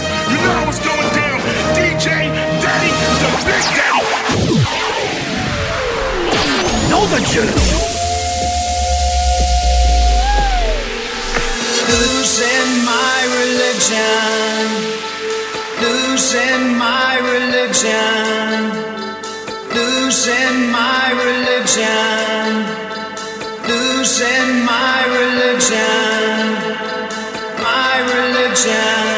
You know I was going down. DJ Daddy, the Big Daddy. Novature. Losing my religion. Losing my religion. Losing my religion. Losing my religion. My religion.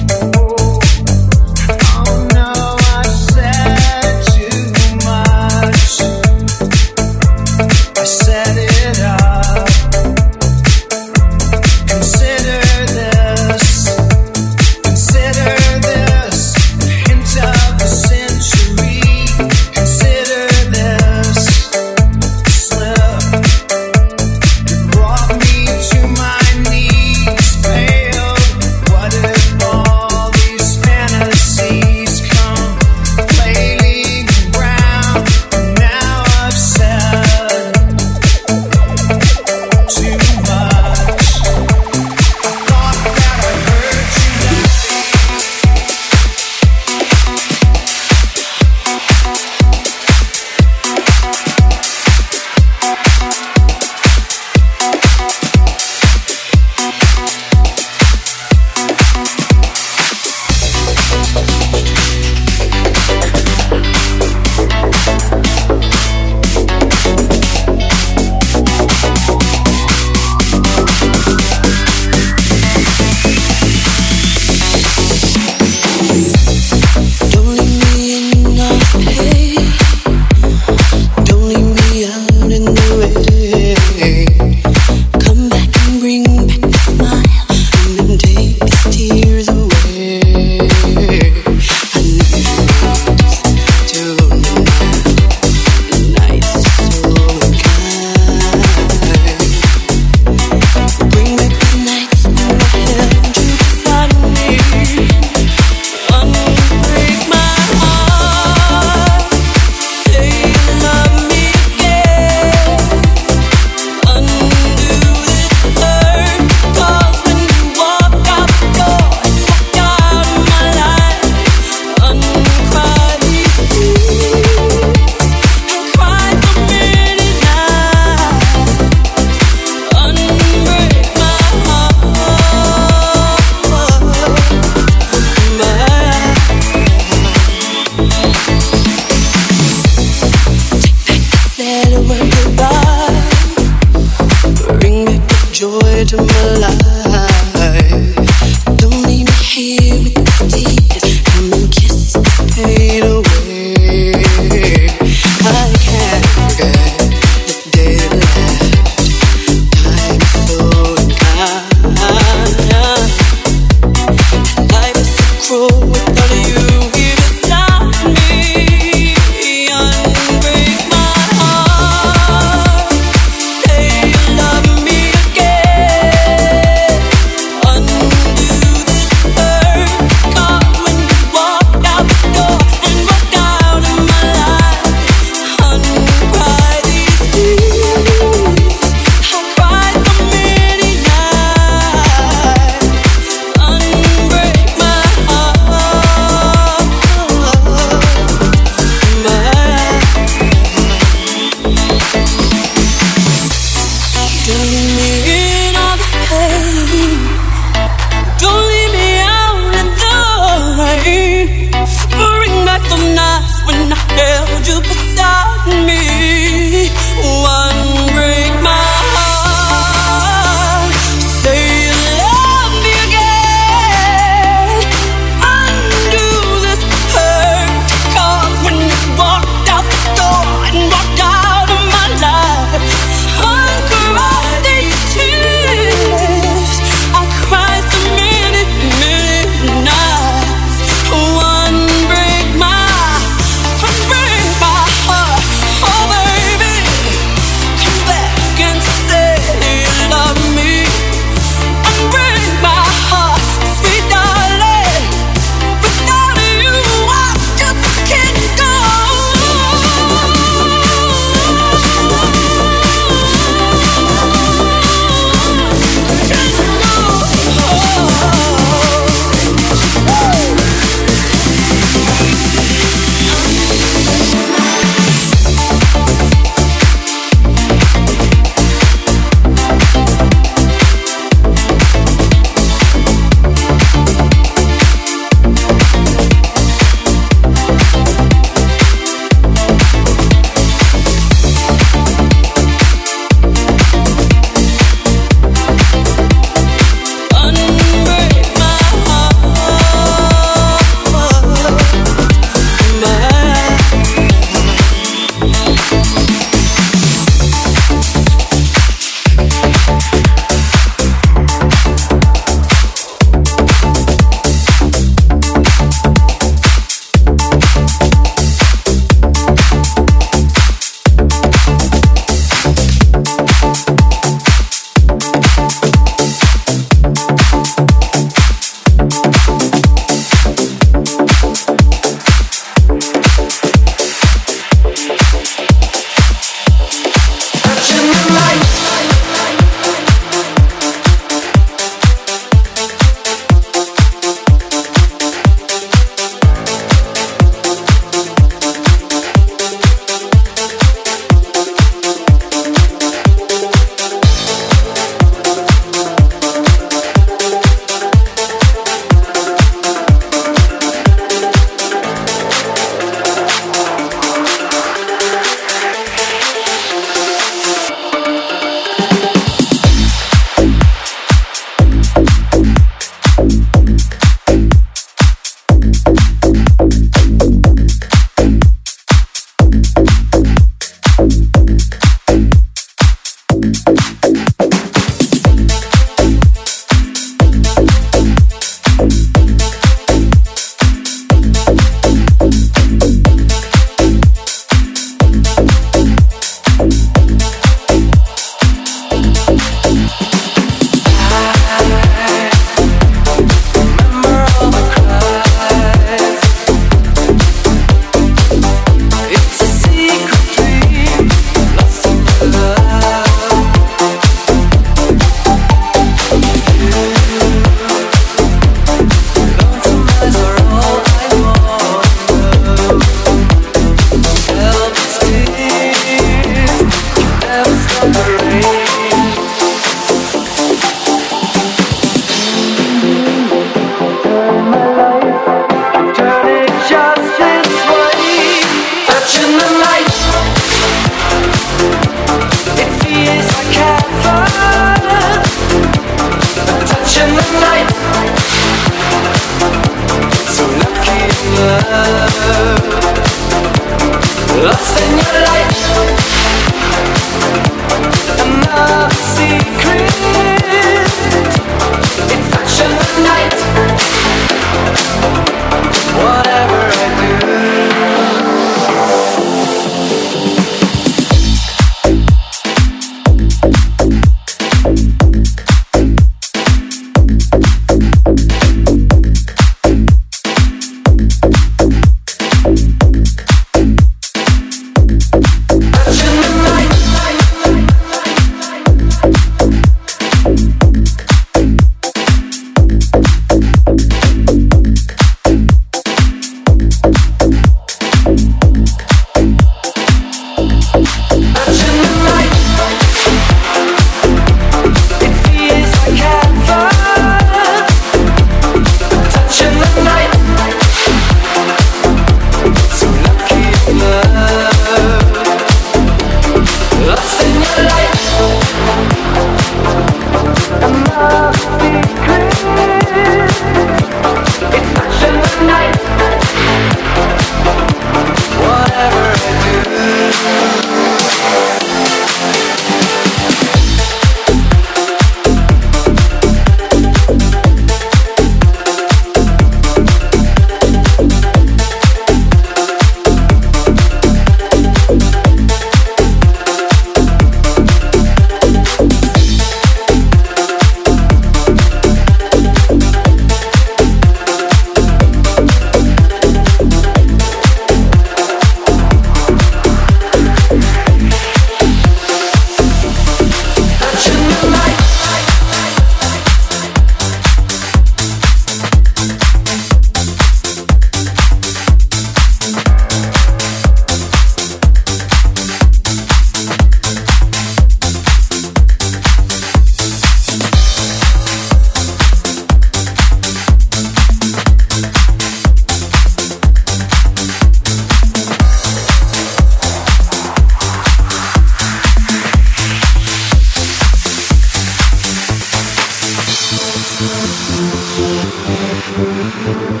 スタートで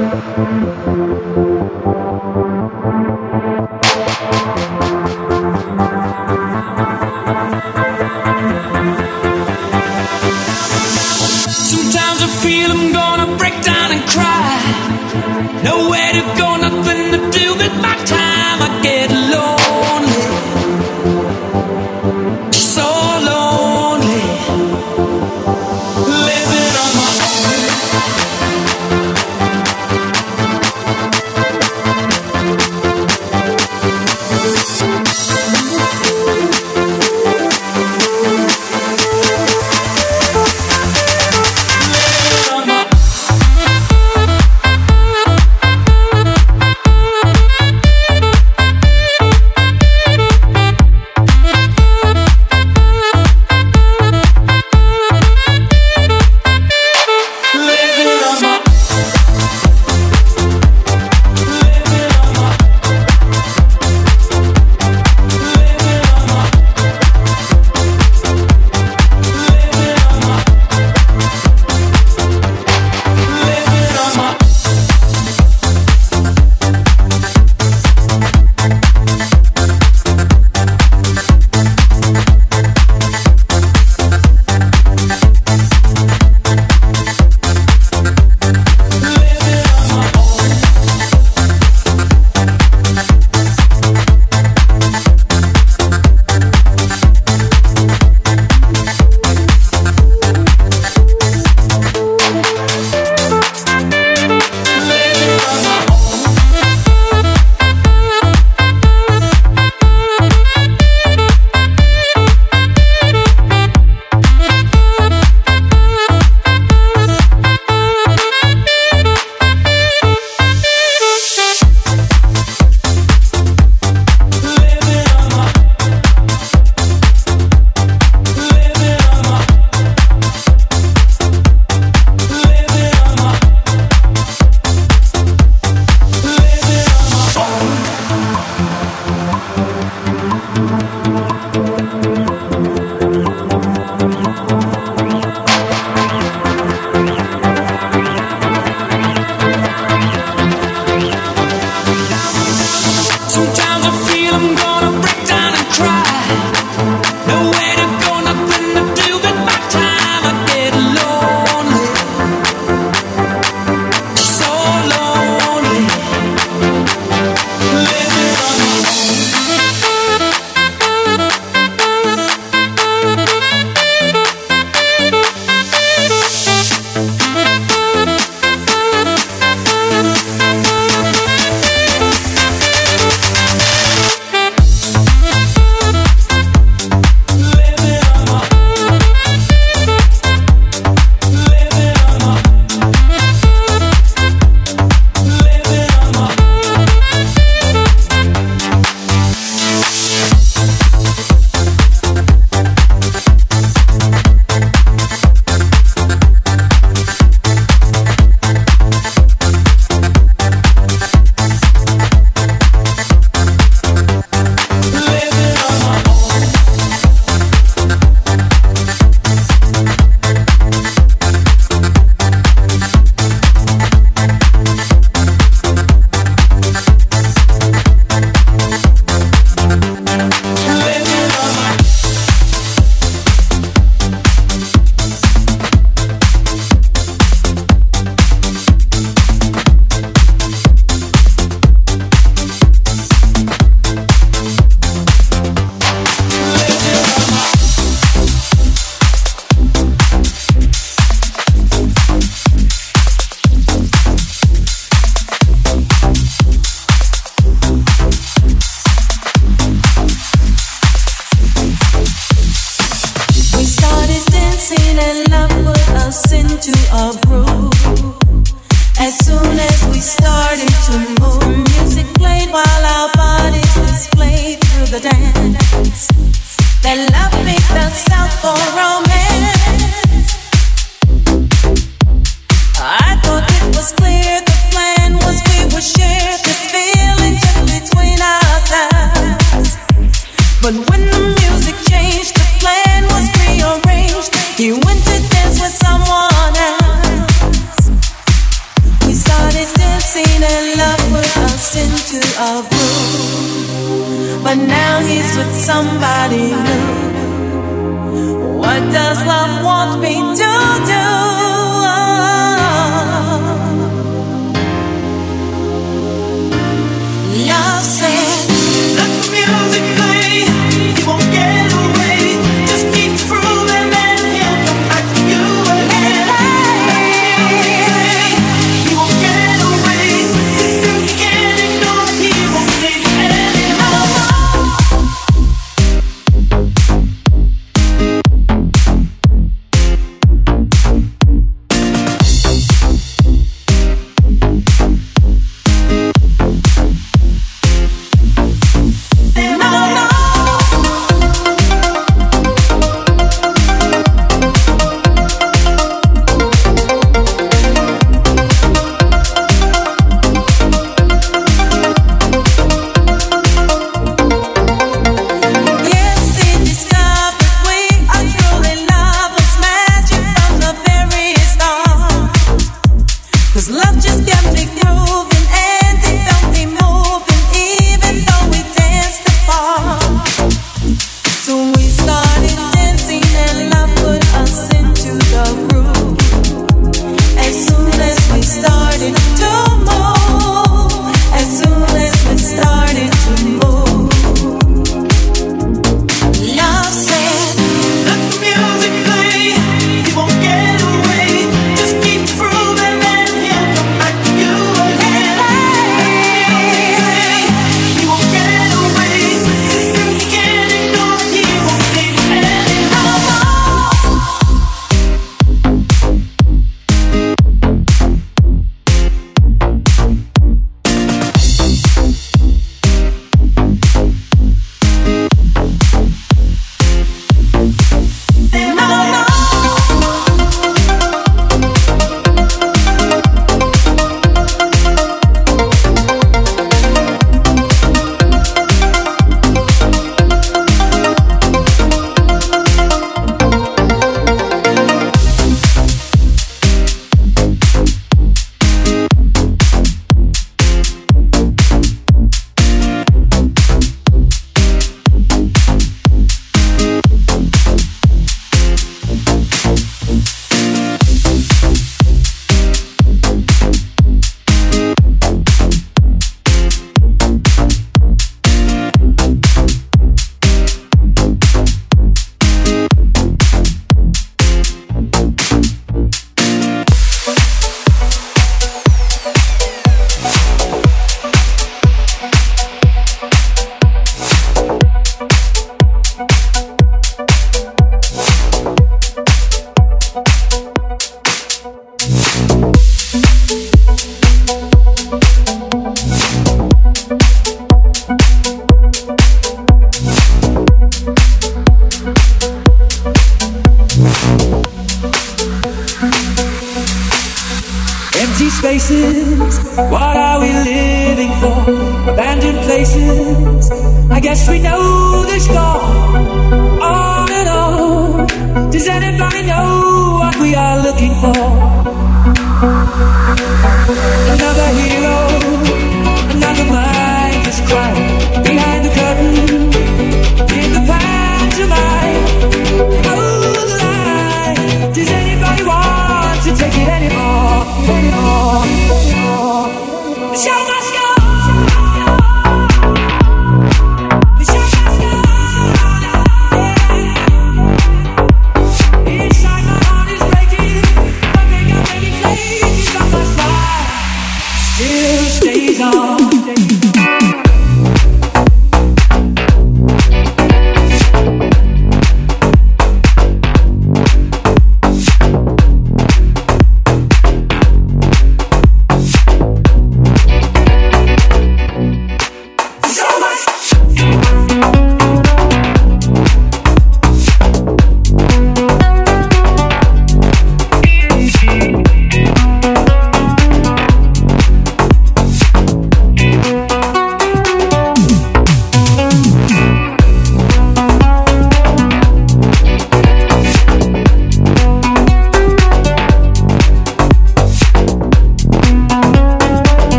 す。We know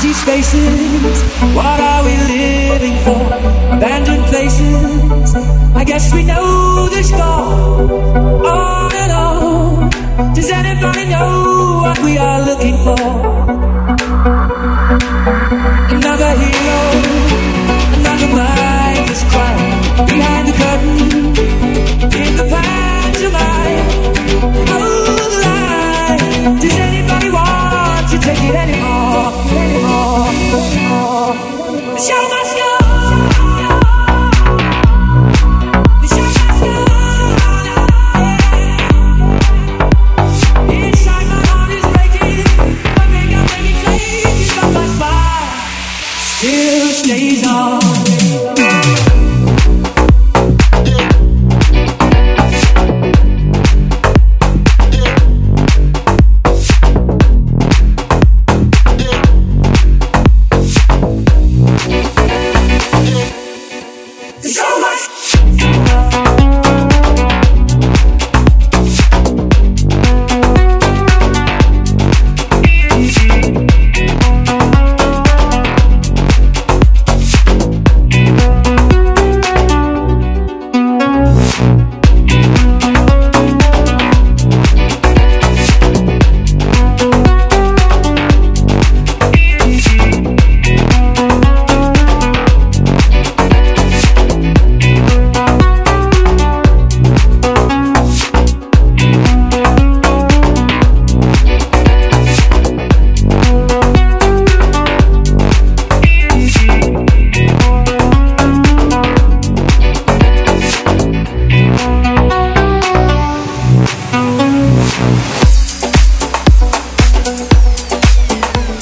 empty spaces. What are we living for? Abandoned places. I guess we know the score. All alone. Does anybody know what we are looking for? Another hero, another mind is crying behind the curtain in the past.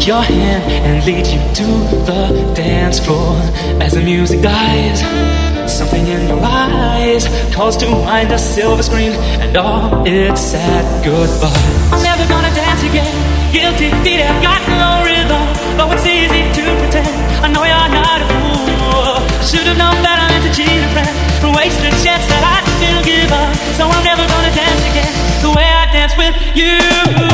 take your hand and lead you to the dance floor. As the music dies, something in your eyes calls to mind a silver screen and all it said goodbye. I'm never gonna dance again. Guilty feet have got no rhythm, but it's easy to pretend. I know you're not a fool. Should've known better than to cheat a friend. Wasted chance that I still give up, so I'm never gonna dance again the way I dance with you.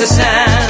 Makes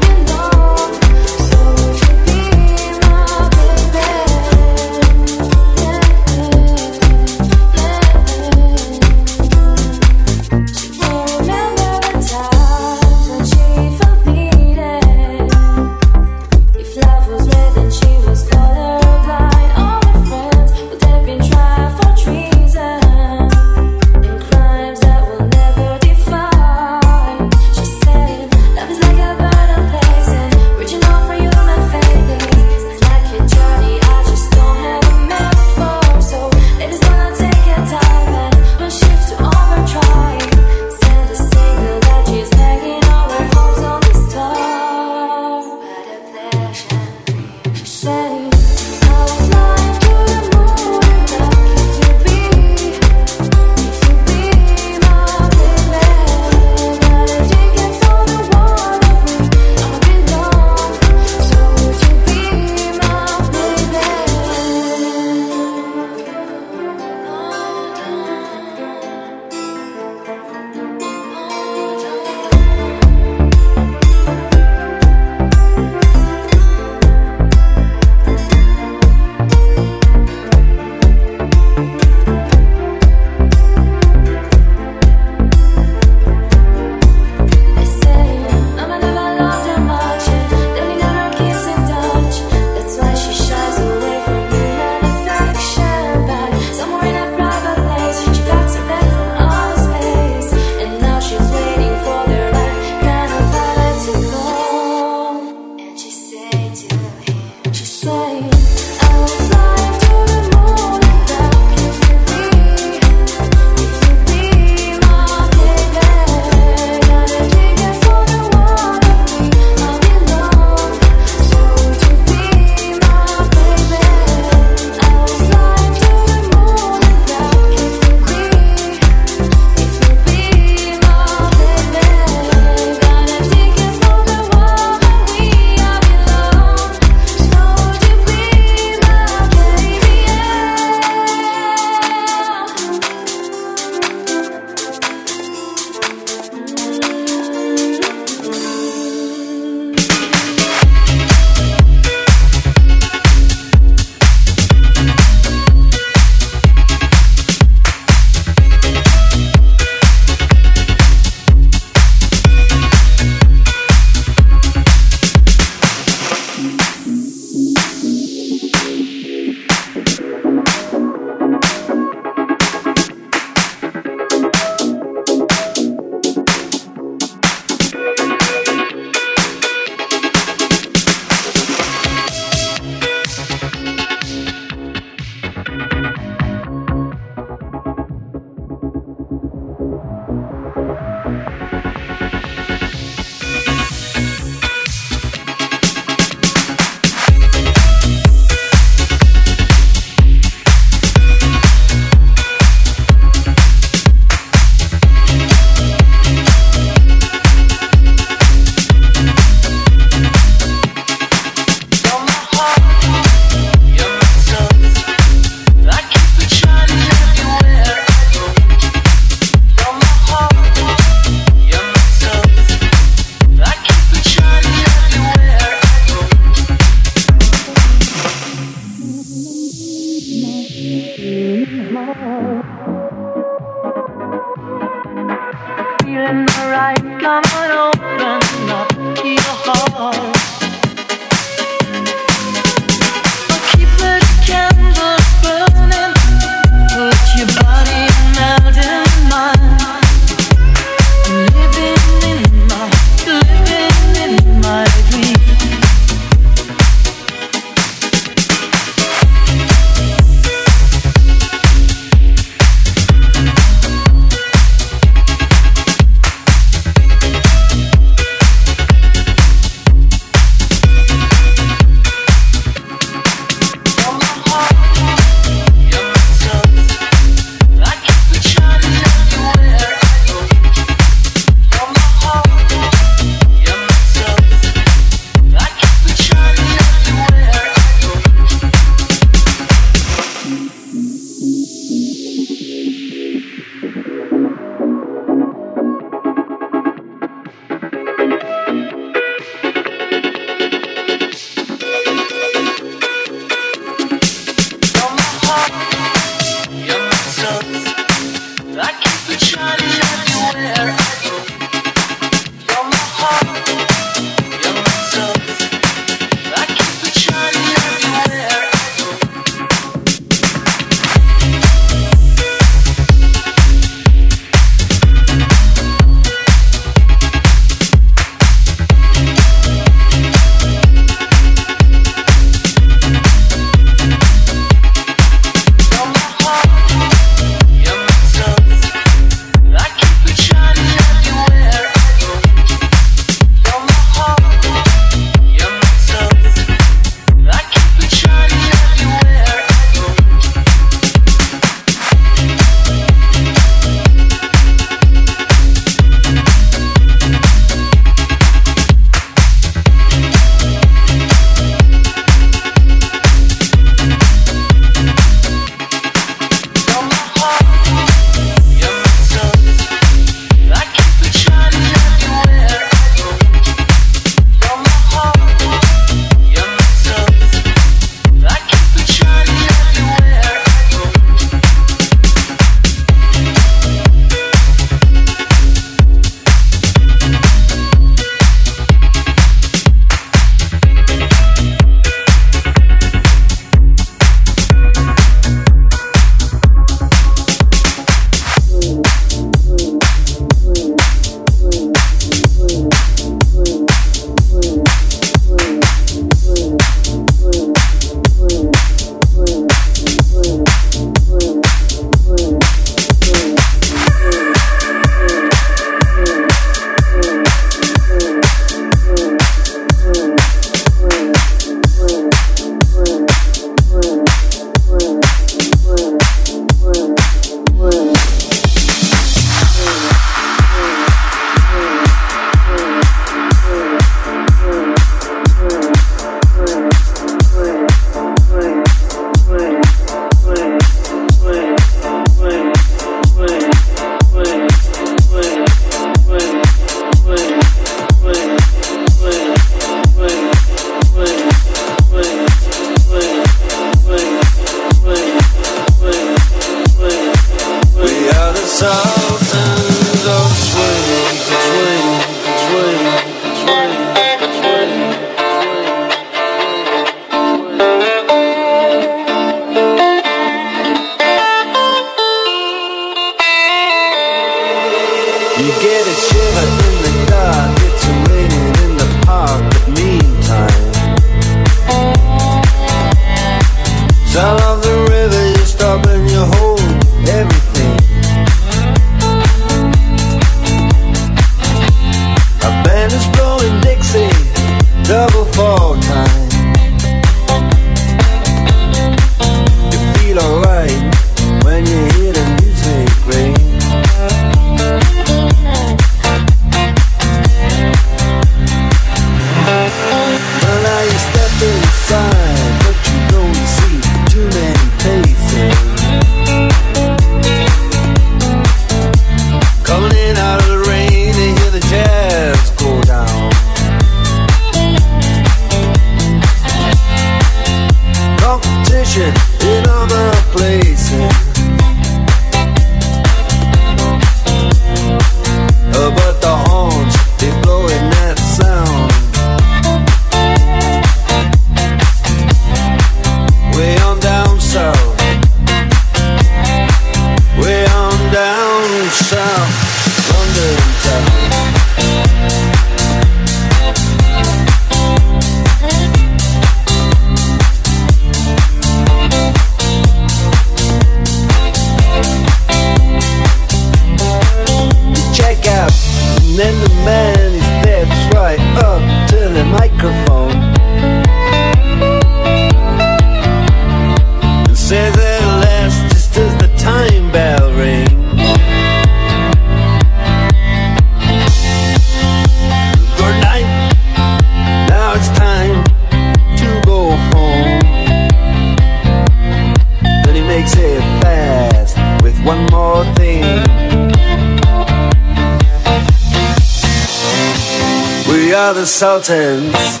Sultans.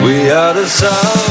We are the Sultans